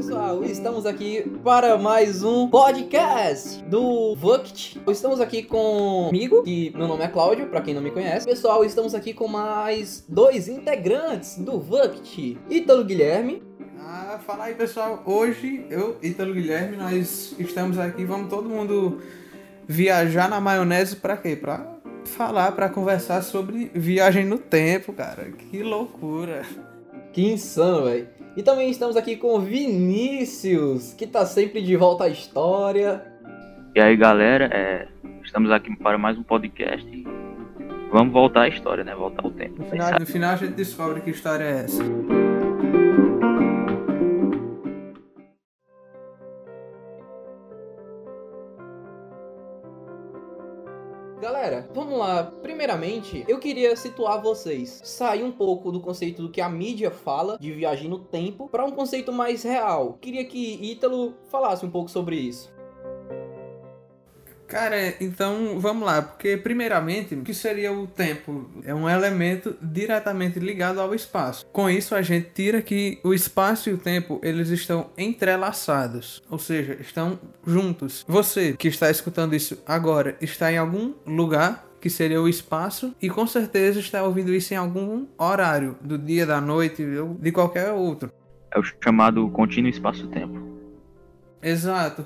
pessoal, estamos aqui para mais um podcast do Vuct. Estamos aqui comigo, que meu nome é Cláudio, para quem não me conhece. Pessoal, estamos aqui com mais dois integrantes do Vuct, Ítalo Guilherme. Ah, fala aí pessoal, hoje eu, Ítalo Guilherme, nós estamos aqui, vamos todo mundo viajar na maionese para quê? Para falar, para conversar sobre viagem no tempo, cara. Que loucura. Que insano, velho. E também estamos aqui com o Vinícius, que tá sempre de volta à história. E aí, galera, é, estamos aqui para mais um podcast. Vamos voltar à história, né? Voltar ao tempo. No final, no final a gente descobre que história é essa. Galera, vamos lá. Primeiramente, eu queria situar vocês. Sair um pouco do conceito do que a mídia fala de viagem no tempo para um conceito mais real. Queria que Ítalo falasse um pouco sobre isso. Cara, então vamos lá, porque primeiramente, o que seria o tempo? É um elemento diretamente ligado ao espaço. Com isso a gente tira que o espaço e o tempo, eles estão entrelaçados, ou seja, estão juntos. Você que está escutando isso agora está em algum lugar que seria o espaço, e com certeza está ouvindo isso em algum horário do dia, da noite ou de qualquer outro. É o chamado contínuo espaço-tempo. Exato.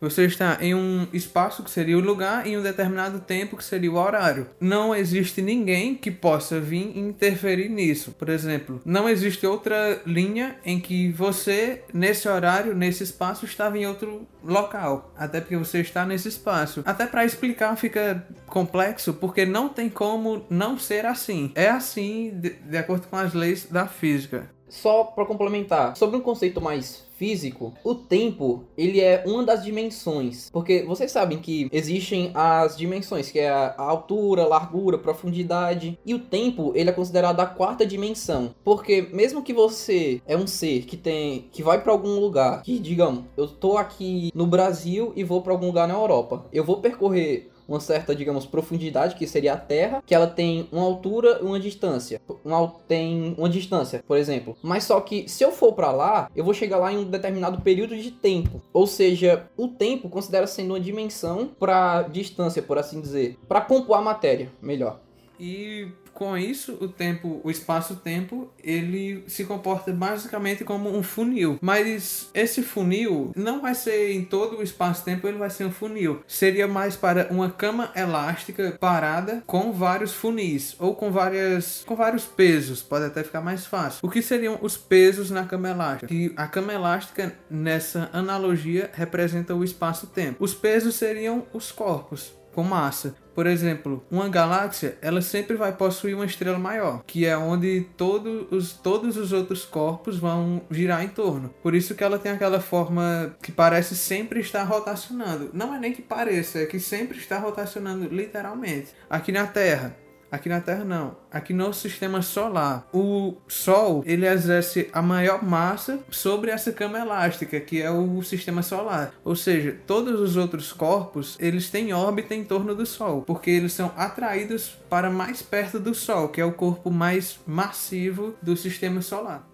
Você está em um espaço que seria o lugar e um determinado tempo que seria o horário. Não existe ninguém que possa vir interferir nisso. Por exemplo, não existe outra linha em que você, nesse horário, nesse espaço, estava em outro local. Até porque você está nesse espaço. Até para explicar fica complexo, porque não tem como não ser assim. É assim de, de acordo com as leis da física. Só para complementar, sobre um conceito mais físico, o tempo, ele é uma das dimensões. Porque vocês sabem que existem as dimensões, que é a altura, largura, profundidade. E o tempo, ele é considerado a quarta dimensão. Porque mesmo que você é um ser que tem que vai para algum lugar, que digamos, eu tô aqui no Brasil e vou para algum lugar na Europa. Eu vou percorrer uma certa, digamos, profundidade, que seria a Terra, que ela tem uma altura e uma distância. Uma, tem uma distância, por exemplo. Mas só que se eu for para lá, eu vou chegar lá em um determinado período de tempo. Ou seja, o tempo considera sendo uma dimensão para distância, por assim dizer, para compor a matéria, melhor. E com isso, o tempo, o espaço-tempo, ele se comporta basicamente como um funil. Mas esse funil não vai ser em todo o espaço-tempo, ele vai ser um funil. Seria mais para uma cama elástica parada com vários funis ou com várias com vários pesos, pode até ficar mais fácil. O que seriam os pesos na cama elástica? Que a cama elástica nessa analogia representa o espaço-tempo. Os pesos seriam os corpos com massa. Por exemplo, uma galáxia, ela sempre vai possuir uma estrela maior, que é onde todo os, todos os outros corpos vão girar em torno. Por isso que ela tem aquela forma que parece sempre estar rotacionando. Não é nem que pareça, é que sempre está rotacionando literalmente. Aqui na Terra, Aqui na Terra não. Aqui no sistema solar, o Sol ele exerce a maior massa sobre essa cama elástica, que é o sistema solar. Ou seja, todos os outros corpos eles têm órbita em torno do Sol, porque eles são atraídos para mais perto do Sol, que é o corpo mais massivo do sistema solar.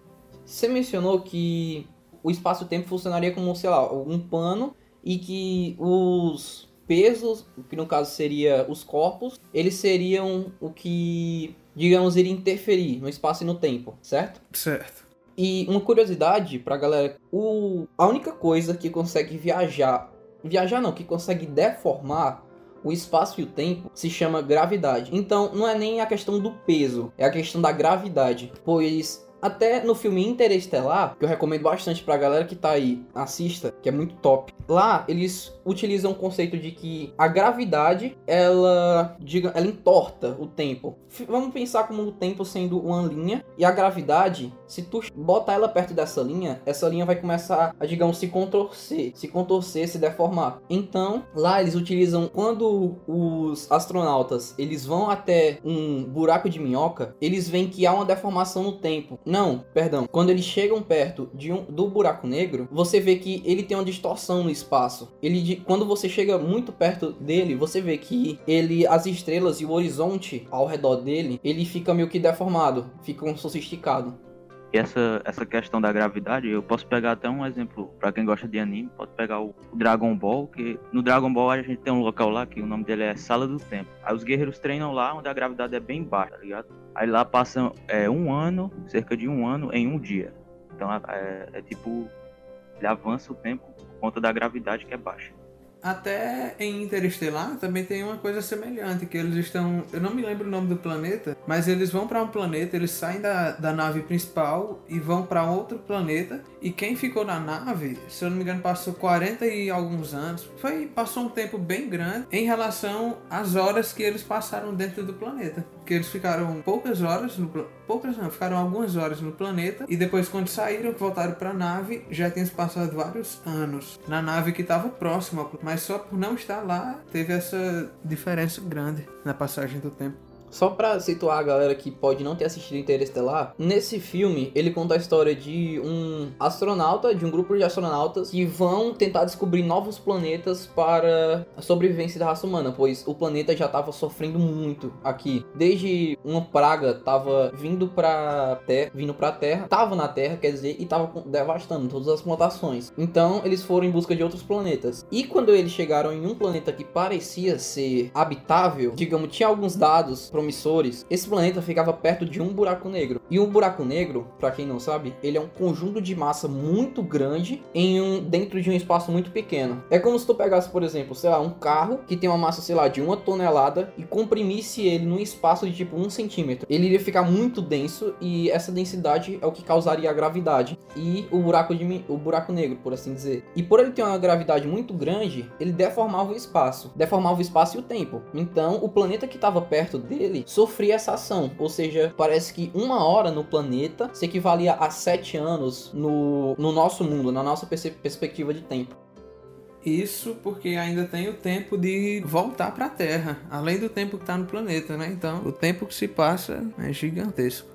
Você mencionou que o espaço-tempo funcionaria como, sei lá, um pano e que os pesos, que no caso seria os corpos, eles seriam o que, digamos, iria interferir no espaço e no tempo, certo? Certo. E uma curiosidade pra galera, o, a única coisa que consegue viajar, viajar não, que consegue deformar o espaço e o tempo se chama gravidade. Então, não é nem a questão do peso, é a questão da gravidade, pois até no filme Interestelar, que eu recomendo bastante pra galera que tá aí, assista, que é muito top. Lá eles utilizam o conceito de que a gravidade, ela, diga, ela entorta o tempo. Vamos pensar como o tempo sendo uma linha e a gravidade, se tu botar ela perto dessa linha, essa linha vai começar a, digamos, se contorcer, se contorcer, se deformar. Então, lá eles utilizam quando os astronautas, eles vão até um buraco de minhoca, eles veem que há uma deformação no tempo. Perdão. Quando eles chegam perto de um, do buraco negro, você vê que ele tem uma distorção no espaço. Ele, quando você chega muito perto dele, você vê que ele, as estrelas e o horizonte ao redor dele, ele fica meio que deformado, fica um sofisticado. E essa, essa questão da gravidade, eu posso pegar até um exemplo para quem gosta de anime, pode pegar o, Dragon Ball, que no Dragon Ball a gente tem um local lá que o nome dele é Sala do Tempo. Aí os guerreiros treinam lá onde a gravidade é bem baixa, tá ligado? Aí lá passam é, um ano, cerca de um ano, em um dia. Então é, é tipo, ele avança o tempo por conta da gravidade que é baixa. Até em Interestelar também tem uma coisa semelhante, que eles estão. Eu não me lembro o nome do planeta, mas eles vão para um planeta, eles saem da, da nave principal e vão para outro planeta. E quem ficou na nave, se eu não me engano, passou 40 e alguns anos. Foi, passou um tempo bem grande em relação às horas que eles passaram dentro do planeta. Que eles ficaram poucas horas no poucas não, ficaram algumas horas no planeta e depois quando saíram, voltaram para a nave, já tinham passado vários anos na nave que estava próxima, mas só por não estar lá teve essa diferença grande na passagem do tempo. Só pra situar a galera que pode não ter assistido Interestelar, nesse filme ele conta a história de um astronauta, de um grupo de astronautas que vão tentar descobrir novos planetas para a sobrevivência da raça humana, pois o planeta já estava sofrendo muito aqui. Desde uma praga tava vindo pra terra, vindo pra terra, tava na terra, quer dizer, e tava devastando todas as plantações. Então eles foram em busca de outros planetas. E quando eles chegaram em um planeta que parecia ser habitável, digamos, tinha alguns dados promissores, esse planeta ficava perto de um buraco negro. E um buraco negro, para quem não sabe, ele é um conjunto de massa muito grande em um dentro de um espaço muito pequeno. É como se tu pegasse, por exemplo, sei lá, um carro que tem uma massa, sei lá, de uma tonelada e comprimisse ele num espaço de tipo um centímetro. Ele iria ficar muito denso e essa densidade é o que causaria a gravidade e o buraco de o buraco negro, por assim dizer. E por ele ter uma gravidade muito grande, ele deformava o espaço, deformava o espaço e o tempo. Então, o planeta que estava perto dele dele sofria essa ação. Ou seja, parece que uma hora no planeta se equivalia a sete anos no, no nosso mundo, na nossa perspectiva de tempo. Isso porque ainda tem o tempo de voltar para a Terra, além do tempo que está no planeta, né? Então, o tempo que se passa é gigantesco.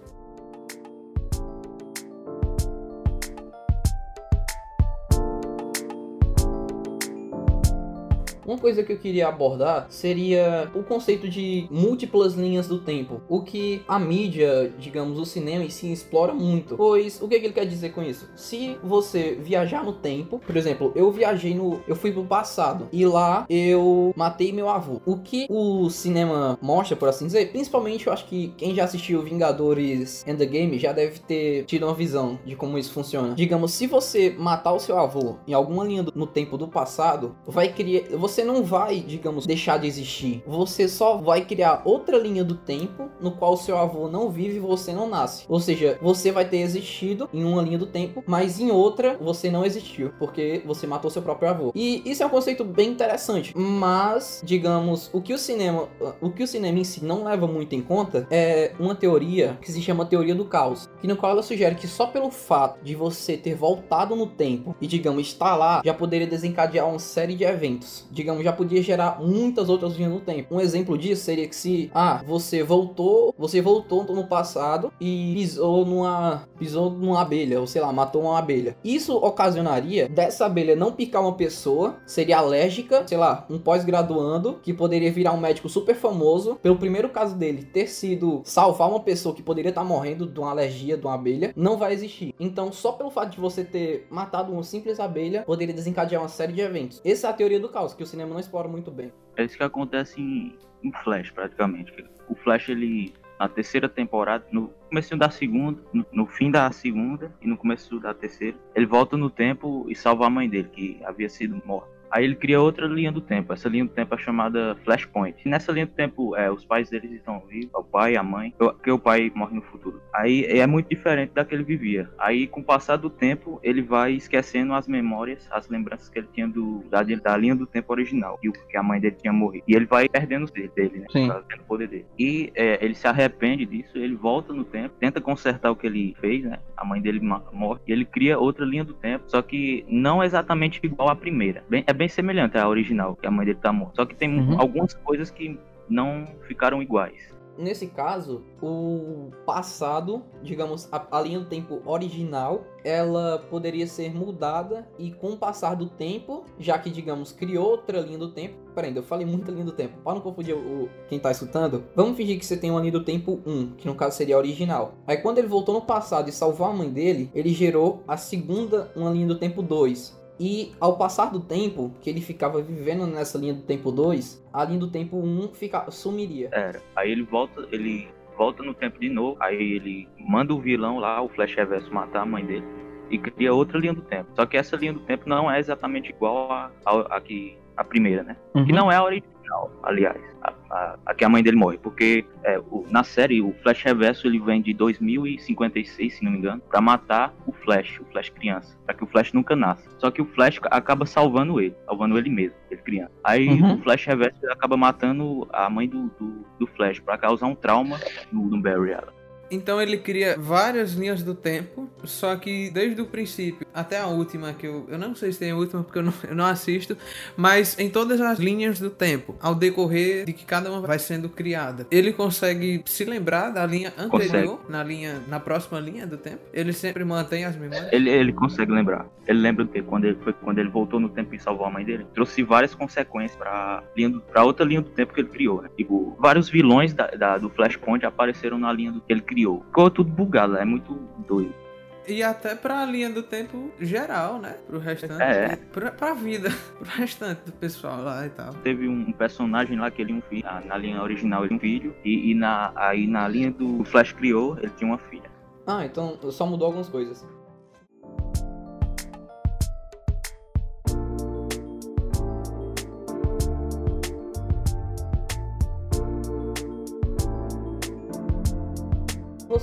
Uma coisa que eu queria abordar seria o conceito de múltiplas linhas do tempo, o que a mídia, digamos, o cinema em si explora muito. Pois o que, é que ele quer dizer com isso? Se você viajar no tempo, por exemplo, eu viajei no, eu fui pro passado e lá eu matei meu avô. O que o cinema mostra, por assim dizer, principalmente eu acho que quem já assistiu Vingadores Endgame já deve ter tido uma visão de como isso funciona. Digamos, se você matar o seu avô em alguma linha do, no tempo do passado, vai criar, você você não vai, digamos, deixar de existir. Você só vai criar outra linha do tempo no qual seu avô não vive e você não nasce. Ou seja, você vai ter existido em uma linha do tempo, mas em outra você não existiu, porque você matou seu próprio avô. E isso é um conceito bem interessante, mas, digamos, o que o cinema, o que o cinema em si não leva muito em conta é uma teoria que se chama teoria do caos, que no qual ela sugere que só pelo fato de você ter voltado no tempo e, digamos, estar lá, já poderia desencadear uma série de eventos. Digamos, digamos, já podia gerar muitas outras linhas no tempo. Um exemplo disso seria que se, ah, você voltou, você voltou no passado e pisou numa, pisou numa abelha, ou sei lá, matou uma abelha. Isso ocasionaria dessa abelha não picar uma pessoa, seria alérgica, sei lá, um pós-graduando que poderia virar um médico super famoso pelo primeiro caso dele ter sido salvar uma pessoa que poderia estar morrendo de uma alergia de uma abelha, não vai existir. Então, só pelo fato de você ter matado uma simples abelha, poderia desencadear uma série de eventos. Essa é a teoria do caos que o cinema não explora muito bem. É isso que acontece em, em Flash, praticamente. O Flash, ele, na terceira temporada, no começo da segunda, no, no, fim da segunda e no começo da terceira, ele volta no tempo e salva a mãe dele, que havia sido morta. Aí ele cria outra linha do tempo. Essa linha do tempo é chamada Flashpoint. E nessa linha do tempo, é, os pais deles estão vivos, o pai, a mãe, porque o pai morre no futuro. Aí é muito diferente da que ele vivia. Aí, com o passar do tempo, ele vai esquecendo as memórias, as lembranças que ele tinha do, da, da linha do tempo original, e o que a mãe dele tinha morrido. E ele vai perdendo os dele, dele né? Sim. Perdendo o poder dele. E é, ele se arrepende disso, ele volta no tempo, tenta consertar o que ele fez, né? A mãe dele morre, e ele cria outra linha do tempo, só que não exatamente igual à primeira. Bem, é bem semelhante à original, que a mãe dele tá morta. Só que tem uhum. algumas coisas que não ficaram iguais. Nesse caso, o passado, digamos, a, a, linha do tempo original, ela poderia ser mudada e com o passar do tempo, já que, digamos, criou outra linha do tempo, peraí, eu falei muita linha do tempo. Para não confundir o, quem tá escutando, vamos fingir que você tem uma linha do tempo 1, que no caso seria a original. Aí quando ele voltou no passado e salvou a mãe dele, ele gerou a segunda, uma linha do tempo 2. E ao passar do tempo, que ele ficava vivendo nessa linha do tempo 2, a linha do tempo 1 fica, sumiria. Era. Aí ele volta, ele volta no tempo de novo, aí ele manda o vilão lá, o Flash Reverso, matar a mãe dele e cria outra linha do tempo. Só que essa linha do tempo não é exatamente igual a, a, a que a primeira, né? Uhum. Que não é a original, aliás, a, a, a que a mãe dele morre, porque é, o, na série o Flash Reverso ele vem de 2056, se não me engano, para matar Flash, o Flash criança, para que o Flash nunca nasça. Só que o Flash acaba salvando ele, salvando ele mesmo, ele criança. Aí Uhum. o Flash Reverso acaba matando a mãe do, do, do Flash para causar um trauma no, no Barry Allen. Então ele cria várias linhas do tempo, só que desde o princípio até a última, que eu, eu não sei se tem a última porque eu não, eu não assisto, mas em todas as linhas do tempo, ao decorrer de que cada uma vai sendo criada, ele consegue se lembrar da linha anterior, na linha, na próxima linha do tempo. Ele sempre mantém as memórias. Ele, ele consegue lembrar. Ele lembra que quando ele foi quando ele voltou no tempo e salvou a mãe dele, trouxe várias consequências para para outra linha do tempo que ele criou, né? Tipo, vários vilões da, da- do Flashpoint apareceram na linha do que ele criou. Ficou tudo bugado, é muito doido. E até pra linha do tempo geral, né? Pro restante. É. Pra, pra vida. Pro restante do pessoal lá e tal. Teve um personagem lá que ele um filho, ah, na linha original ele tinha um filho e, e na aí na linha do Flash criou ele tinha uma filha. Ah, então só mudou algumas coisas.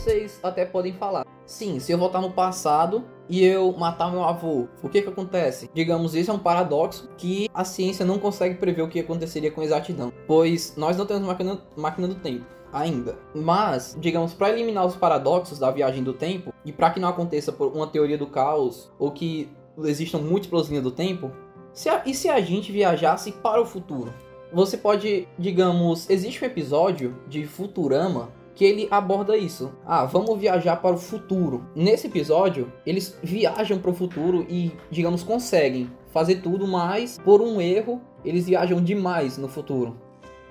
Vocês até podem falar. Sim, se eu voltar no passado e eu matar meu avô, o que que acontece? Digamos, isso é um paradoxo que a ciência não consegue prever o que aconteceria com exatidão, pois nós não temos máquina, máquina do tempo ainda. Mas, digamos, para eliminar os paradoxos da viagem do tempo e para que não aconteça por uma teoria do caos ou que existam múltiplas linhas do tempo, se a- e se a gente viajasse para o futuro? Você pode, digamos, existe um episódio de Futurama que ele aborda isso. Ah, vamos viajar para o futuro. Nesse episódio, eles viajam para o futuro e, digamos, conseguem fazer tudo, mas por um erro, eles viajam demais no futuro.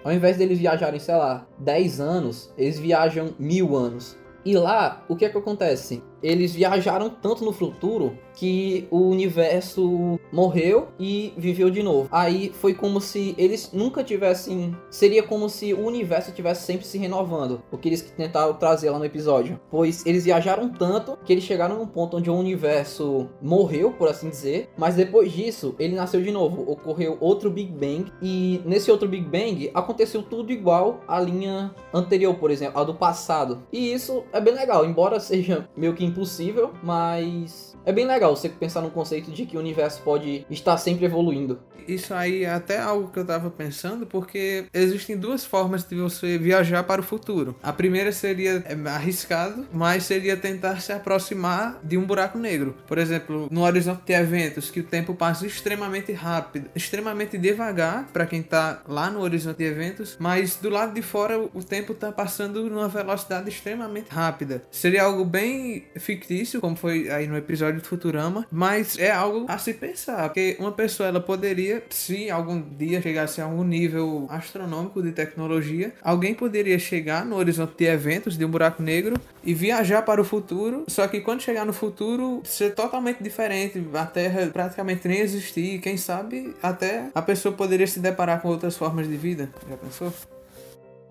Ao invés deles viajarem, sei lá, 10 anos, eles viajam mil anos. E lá, o que é que acontece? Eles viajaram tanto no futuro que o universo morreu e viveu de novo. Aí foi como se eles nunca tivessem. Seria como se o universo tivesse sempre se renovando. O que eles tentaram trazer lá no episódio. Pois eles viajaram tanto que eles chegaram num ponto onde o universo morreu, por assim dizer. Mas depois disso, ele nasceu de novo. Ocorreu outro Big Bang. E nesse outro Big Bang aconteceu tudo igual à linha anterior, por exemplo, a do passado. E isso é bem legal, embora seja meio que impossível, mas é bem legal você pensar no conceito de que o universo pode estar sempre evoluindo. Isso aí é até algo que eu tava pensando, porque existem duas formas de você viajar para o futuro. A primeira seria é, arriscado, mas seria tentar se aproximar de um buraco negro. Por exemplo, no horizonte de eventos, que o tempo passa extremamente rápido, extremamente devagar para quem tá lá no horizonte de eventos, mas do lado de fora o tempo tá passando numa velocidade extremamente rápida. Seria algo bem fictício, como foi aí no episódio de Futurama, mas é algo a se pensar, porque uma pessoa ela poderia, se algum dia chegasse a algum nível astronômico de tecnologia, alguém poderia chegar no horizonte de eventos de um buraco negro e viajar para o futuro, só que quando chegar no futuro ser totalmente diferente, a Terra praticamente nem existir, quem sabe até a pessoa poderia se deparar com outras formas de vida. Já pensou?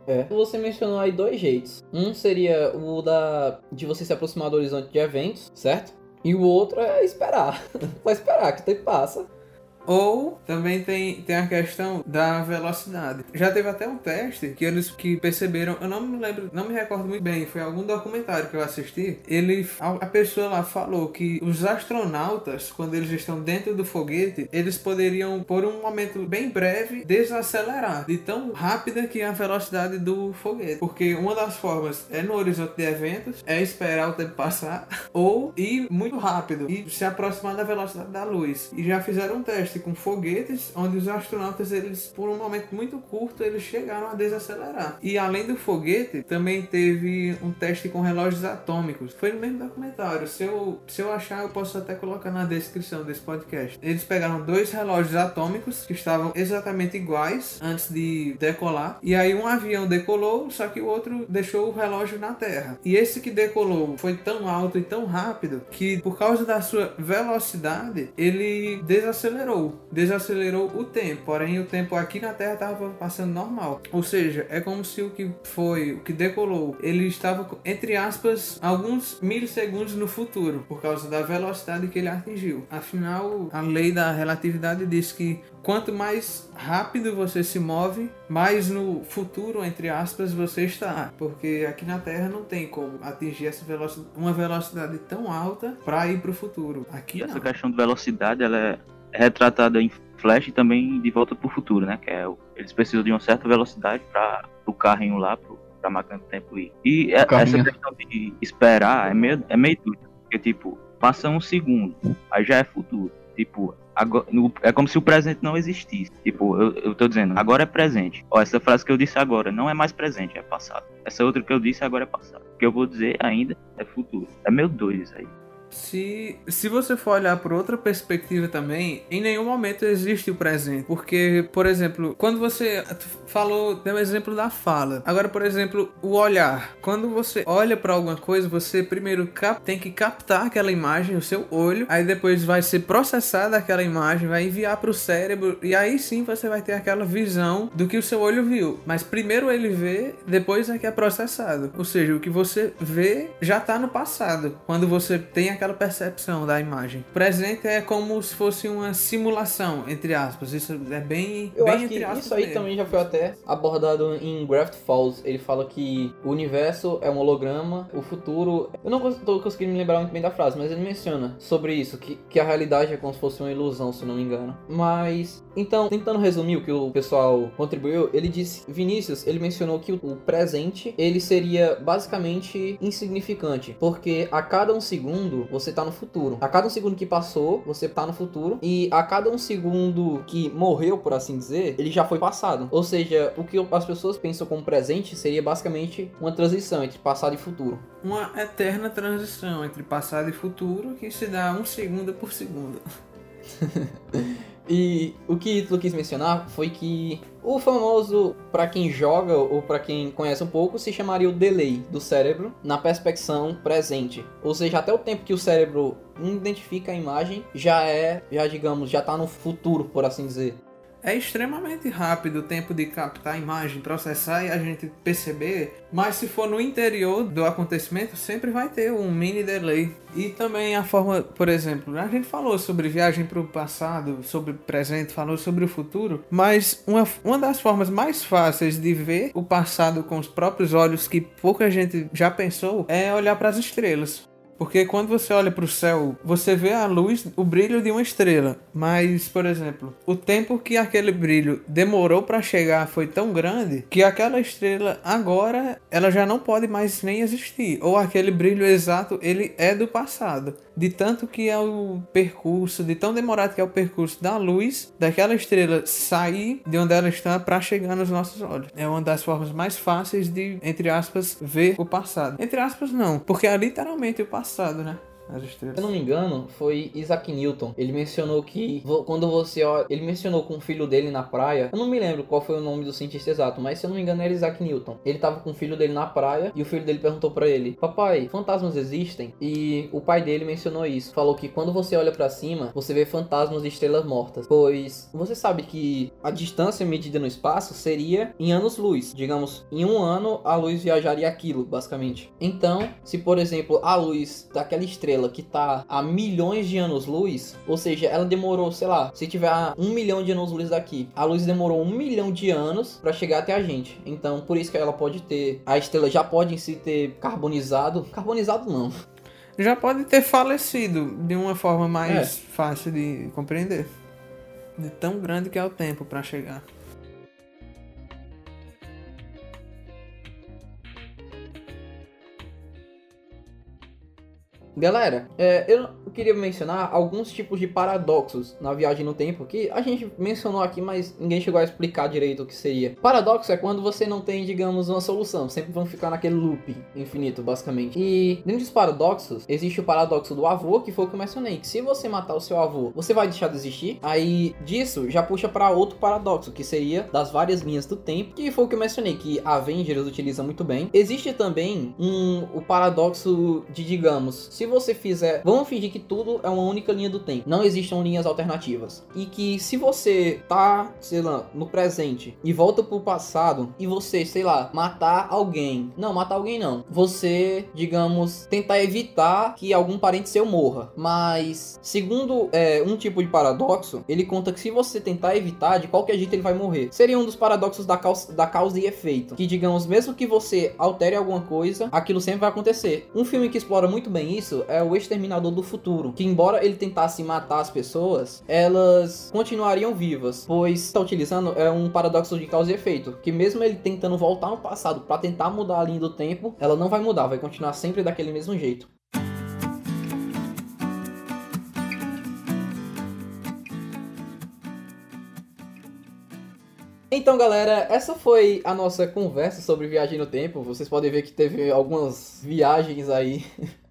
É. Você mencionou aí dois jeitos. Um seria o da de você se aproximar do horizonte de eventos, certo? E o outro é esperar. Vai esperar que o tempo passa. Ou também tem, tem a questão da velocidade. Já teve até um teste que eles que perceberam, eu não me lembro, não me recordo muito bem, foi algum documentário que eu assisti. Ele a, a pessoa lá falou que os astronautas, quando eles estão dentro do foguete, eles poderiam por um momento bem breve desacelerar de tão rápida que é a velocidade do foguete. Porque uma das formas é no horizonte de eventos, é esperar o tempo passar ou ir muito rápido e se aproximar da velocidade da luz. E já fizeram um teste com foguetes, onde os astronautas, eles, por um momento muito curto, eles chegaram a desacelerar. E além do foguete, também teve um teste com relógios atômicos. Foi no mesmo documentário. Se eu, se eu achar, eu posso até colocar na descrição desse podcast. Eles pegaram dois relógios atômicos que estavam exatamente iguais antes de decolar. E aí um avião decolou, só que o outro deixou o relógio na Terra. E esse que decolou foi tão alto e tão rápido que, por causa da sua velocidade, ele desacelerou. Desacelerou o tempo. Porém, o tempo aqui na Terra estava passando normal. Ou seja, é como se o que foi, o que decolou, ele estava, entre aspas, alguns milissegundos no futuro, por causa da velocidade que ele atingiu. Afinal, a lei da relatividade diz que quanto mais rápido você se move, mais no futuro, entre aspas, você está. Porque aqui na Terra não tem como atingir essa velocidade, uma velocidade tão alta para ir para o futuro. Aqui Essa não. questão de velocidade, ela é retratada em Flash e também de Volta para o Futuro, né? Que é o- eles precisam de uma certa velocidade para o carrinho lá, pro, pra máquina do tempo ir. E é- essa questão de esperar é meio, é meio duro. Porque, tipo, passa um segundo, aí já é futuro. Tipo, agora, no- é como se o presente não existisse. Tipo, eu, eu tô dizendo, agora é presente. Ó, essa frase que eu disse agora não é mais presente, é passado. Essa outra que eu disse agora é passado. O que eu vou dizer ainda é futuro. É meio doido isso aí. Se, se você for olhar por outra perspectiva também, em nenhum momento existe o presente. Porque, por exemplo, quando você falou, deu o exemplo da fala. Agora, por exemplo, o olhar. Quando você olha para alguma coisa, você primeiro cap- tem que captar aquela imagem, o seu olho, aí depois vai ser processada aquela imagem, vai enviar para o cérebro, e aí sim você vai ter aquela visão do que o seu olho viu. Mas primeiro ele vê, depois é que é processado. Ou seja, o que você vê já está no passado, quando você tem aquela percepção da imagem. O presente é como se fosse uma simulação, entre aspas. Isso é bem, Eu bem acho entre que isso aí mesmo. também já foi até abordado em Graft Falls. Ele fala que o universo é um holograma, o futuro. Eu não tô conseguindo me lembrar muito bem da frase, mas ele menciona sobre isso, que, que a realidade é como se fosse uma ilusão, se não me engano. Mas, então, tentando resumir o que o pessoal contribuiu, ele disse, Vinícius, ele mencionou que o, o presente, ele seria basicamente insignificante, porque a cada um segundo você tá no futuro. A cada um segundo que passou, você tá no futuro, e a cada um segundo que morreu, por assim dizer, ele já foi passado. Ou seja, o que as pessoas pensam como presente seria basicamente uma transição entre passado e futuro. Uma eterna transição entre passado e futuro que se dá um segundo por segundo. E o que tu quis mencionar foi que o famoso, pra quem joga ou pra quem conhece um pouco, se chamaria o delay do cérebro na perspecção presente. Ou seja, até o tempo que o cérebro identifica a imagem já é, já digamos, já tá no futuro, por assim dizer. É extremamente rápido o tempo de captar a imagem, processar e a gente perceber, mas se for no interior do acontecimento, sempre vai ter um mini delay. E também a forma, por exemplo, a gente falou sobre viagem para o passado, sobre o presente, falou sobre o futuro, mas uma, uma das formas mais fáceis de ver o passado com os próprios olhos, que pouca gente já pensou, é olhar para as estrelas. Porque quando você olha para o céu, você vê a luz, o brilho de uma estrela. Mas, por exemplo, o tempo que aquele brilho demorou para chegar foi tão grande que aquela estrela agora ela já não pode mais nem existir. Ou aquele brilho exato ele é do passado. De tanto que é o percurso, de tão demorado que é o percurso da luz daquela estrela sair de onde ela está para chegar nos nossos olhos. É uma das formas mais fáceis de, entre aspas, ver o passado. Entre aspas, não, porque é literalmente o passado, né? As estrelas. Se eu não me engano, foi Isaac Newton. Ele mencionou que quando você olha, ele mencionou com o filho dele na praia. Eu não me lembro qual foi o nome do cientista exato, mas se eu não me engano era Isaac Newton. Ele tava com o filho dele na praia e o filho dele perguntou pra ele: "Papai, fantasmas existem?" E o pai dele mencionou isso. Falou que quando você olha pra cima, você vê fantasmas de estrelas mortas. Pois você sabe que a distância medida no espaço seria em anos-luz. Digamos, em um ano a luz viajaria aquilo, basicamente. Então, se por exemplo a luz daquela estrela que tá a milhões de anos-luz, ou seja, ela demorou, sei lá, se tiver um milhão de anos-luz daqui, a luz demorou um milhão de anos pra chegar até a gente. Então, por isso que ela pode ter, a estrela já pode em si ter carbonizado, carbonizado não, Já pode ter falecido de uma forma mais É. fácil de compreender. De tão grande que é o tempo para chegar. Galera, é, eu queria mencionar alguns tipos de paradoxos na viagem no tempo que a gente mencionou aqui, mas ninguém chegou a explicar direito o que seria. Paradoxo é quando você não tem, digamos, uma solução, sempre vão ficar naquele loop infinito, basicamente. E dentro dos paradoxos, existe o paradoxo do avô, que foi o que eu mencionei, que se você matar o seu avô, você vai deixar de existir. Aí disso já puxa para outro paradoxo, que seria das várias linhas do tempo, que foi o que eu mencionei, que Avengers utiliza muito bem. Existe também um, o paradoxo de, digamos, se você fizer. Vamos fingir que tudo é uma única linha do tempo. Não existam linhas alternativas. E que se você tá, sei lá, no presente e volta pro passado e você, sei lá, matar alguém. Não, matar alguém não. Você, digamos, tentar evitar que algum parente seu morra. Mas, segundo é, um tipo de paradoxo, ele conta que se você tentar evitar, de qualquer jeito ele vai morrer. Seria um dos paradoxos da causa, da causa e efeito. Que, digamos, mesmo que você altere alguma coisa, aquilo sempre vai acontecer. Um filme que explora muito bem isso é o Exterminador do Futuro. Que, embora ele tentasse matar as pessoas, elas continuariam vivas. Pois está utilizando é um paradoxo de causa e efeito. Que mesmo ele tentando voltar no passado para tentar mudar a linha do tempo, ela não vai mudar, vai continuar sempre daquele mesmo jeito. Então, galera, essa foi a nossa conversa sobre viagem no tempo. Vocês podem ver que teve algumas viagens aí.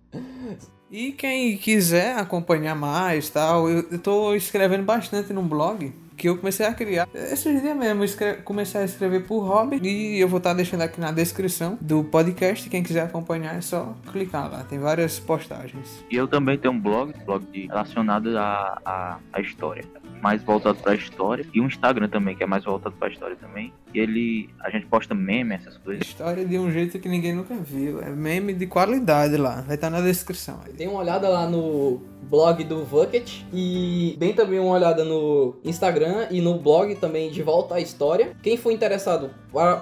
E quem quiser acompanhar mais, tal, eu, tô escrevendo bastante no blog que eu comecei a criar. Esses dias mesmo, comecei a escrever por hobby e eu vou estar deixando aqui na descrição do podcast. Quem quiser acompanhar é só clicar lá, tem várias postagens. E eu também tenho um blog, blog relacionado à, à, à história mais voltado para a história e um Instagram também que é mais voltado para a história também. E ele a gente posta meme essas coisas. História de um jeito que ninguém nunca viu, é meme de qualidade lá, vai estar na descrição. Aí. Tem uma olhada lá no blog do Bucket e bem também uma olhada no Instagram e no blog também de Volta à História. Quem for interessado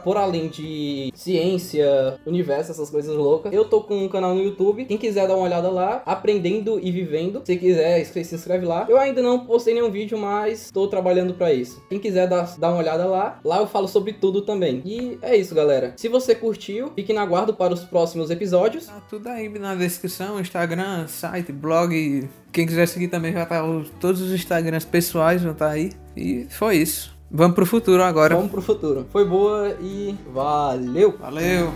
por além de ciência, universo, essas coisas loucas, eu tô com um canal no YouTube. Quem quiser dar uma olhada lá, aprendendo e vivendo, se quiser, se inscreve lá. Eu ainda não postei nenhum vídeo, mas tô trabalhando para isso. Quem quiser dar, dar uma olhada lá, lá eu falo sobre tudo também. E é isso, galera. Se você curtiu, fique na guarda para os próximos episódios. Tá tudo aí na descrição, Instagram, site, blog. Quem quiser seguir também já tá todos os Instagrams pessoais vão estar tá aí. E foi isso. Vamos pro futuro agora. Vamos pro futuro. Foi boa e valeu. Valeu.